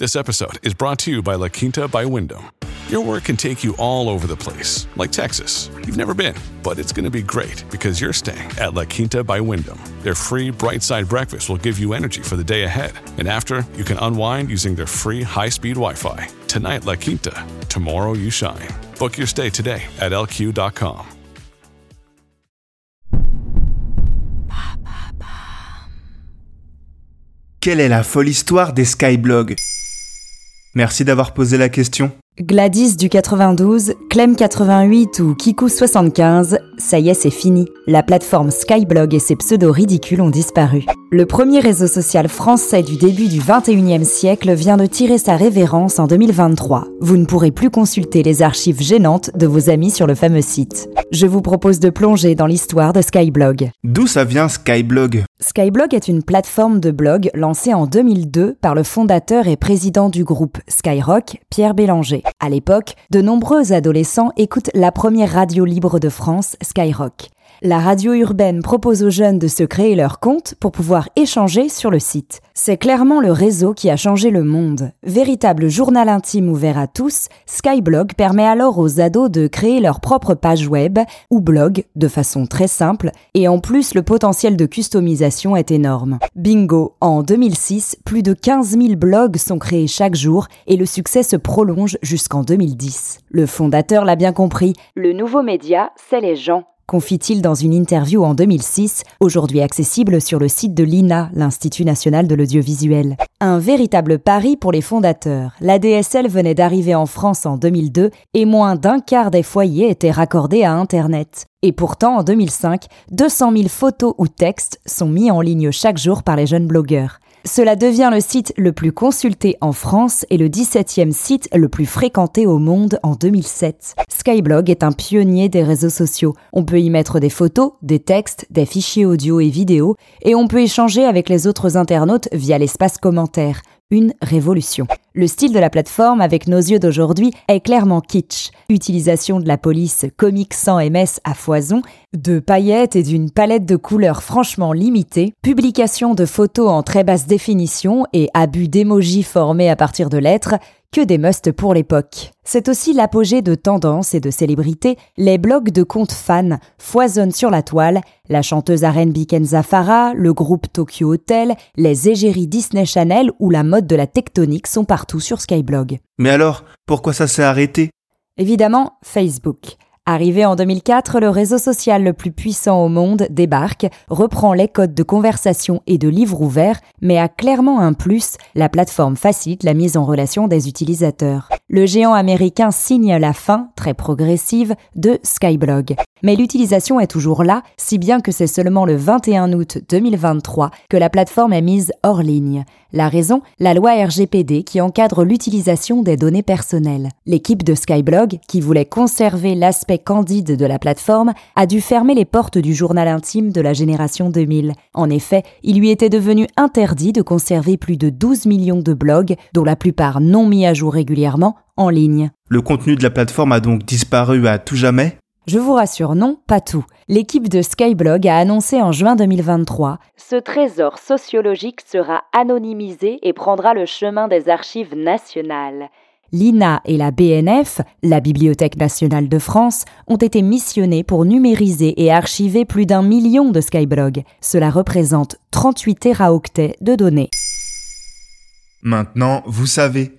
This episode is brought to you by La Quinta by Wyndham. Your work can take you all over the place, like Texas. You've never been, but it's going to be great because you're staying at La Quinta by Wyndham. Their free bright side breakfast will give you energy for the day ahead. And after, you can unwind using their free high speed Wi Fi. Tonight, La Quinta. Tomorrow, you shine. Book your stay today at lq.com. Quelle est la folle histoire des Skyblogs Merci d'avoir posé la question. Gladys du 92, Clem 88 ou Kikou 75, ça y est, c'est fini. La plateforme Skyblog et ses pseudos ridicules ont disparu. Le premier réseau social français du début du 21e siècle vient de tirer sa révérence en 2023. Vous ne pourrez plus consulter les archives gênantes de vos amis sur le fameux site. Je vous propose de plonger dans l'histoire de Skyblog. D'où ça vient Skyblog? Skyblog est une plateforme de blog lancée en 2002 par le fondateur et président du groupe Skyrock, Pierre Bélanger. À l'époque, de nombreux adolescents écoutent la première radio libre de France, Skyrock. La radio urbaine propose aux jeunes de se créer leur compte pour pouvoir échanger sur le site. C'est clairement le réseau qui a changé le monde. Véritable journal intime ouvert à tous, Skyblog permet alors aux ados de créer leur propre page web ou blog de façon très simple et en plus le potentiel de customisation est énorme. Bingo, en 2006, plus de 15 000 blogs sont créés chaque jour et le succès se prolonge jusqu'en 2010. Le fondateur l'a bien compris, le nouveau média, c'est les gens confie-t-il dans une interview en 2006, aujourd'hui accessible sur le site de l'INA, l'Institut national de l'audiovisuel. Un véritable pari pour les fondateurs. La DSL venait d'arriver en France en 2002 et moins d'un quart des foyers étaient raccordés à Internet. Et pourtant, en 2005, 200 000 photos ou textes sont mis en ligne chaque jour par les jeunes blogueurs. Cela devient le site le plus consulté en France et le 17e site le plus fréquenté au monde en 2007. Skyblog est un pionnier des réseaux sociaux. On peut y mettre des photos, des textes, des fichiers audio et vidéo, et on peut échanger avec les autres internautes via l'espace commentaire une révolution. Le style de la plateforme, avec nos yeux d'aujourd'hui, est clairement kitsch. Utilisation de la police comique sans MS à foison, de paillettes et d'une palette de couleurs franchement limitée, publication de photos en très basse définition et abus d'émojis formés à partir de lettres, que des musts pour l'époque. C'est aussi l'apogée de tendances et de célébrités. Les blogs de comptes fans foisonnent sur la toile. La chanteuse R&B Kenza Farah, le groupe Tokyo Hotel, les égéries Disney Channel ou la mode de la tectonique sont partout sur Skyblog. Mais alors, pourquoi ça s'est arrêté? Évidemment, Facebook. Arrivé en 2004, le réseau social le plus puissant au monde débarque, reprend les codes de conversation et de livres ouverts, mais a clairement un plus, la plateforme facilite la mise en relation des utilisateurs. Le géant américain signe la fin, très progressive, de Skyblog. Mais l'utilisation est toujours là, si bien que c'est seulement le 21 août 2023 que la plateforme est mise hors ligne. La raison, la loi RGPD qui encadre l'utilisation des données personnelles. L'équipe de Skyblog, qui voulait conserver l'aspect candide de la plateforme, a dû fermer les portes du journal intime de la génération 2000. En effet, il lui était devenu interdit de conserver plus de 12 millions de blogs, dont la plupart non mis à jour régulièrement, en ligne. Le contenu de la plateforme a donc disparu à tout jamais? Je vous rassure, non, pas tout. L'équipe de Skyblog a annoncé en juin 2023 Ce trésor sociologique sera anonymisé et prendra le chemin des archives nationales. L'INA et la BNF, la Bibliothèque nationale de France, ont été missionnés pour numériser et archiver plus d'un million de Skyblog. Cela représente 38 téraoctets de données. Maintenant, vous savez,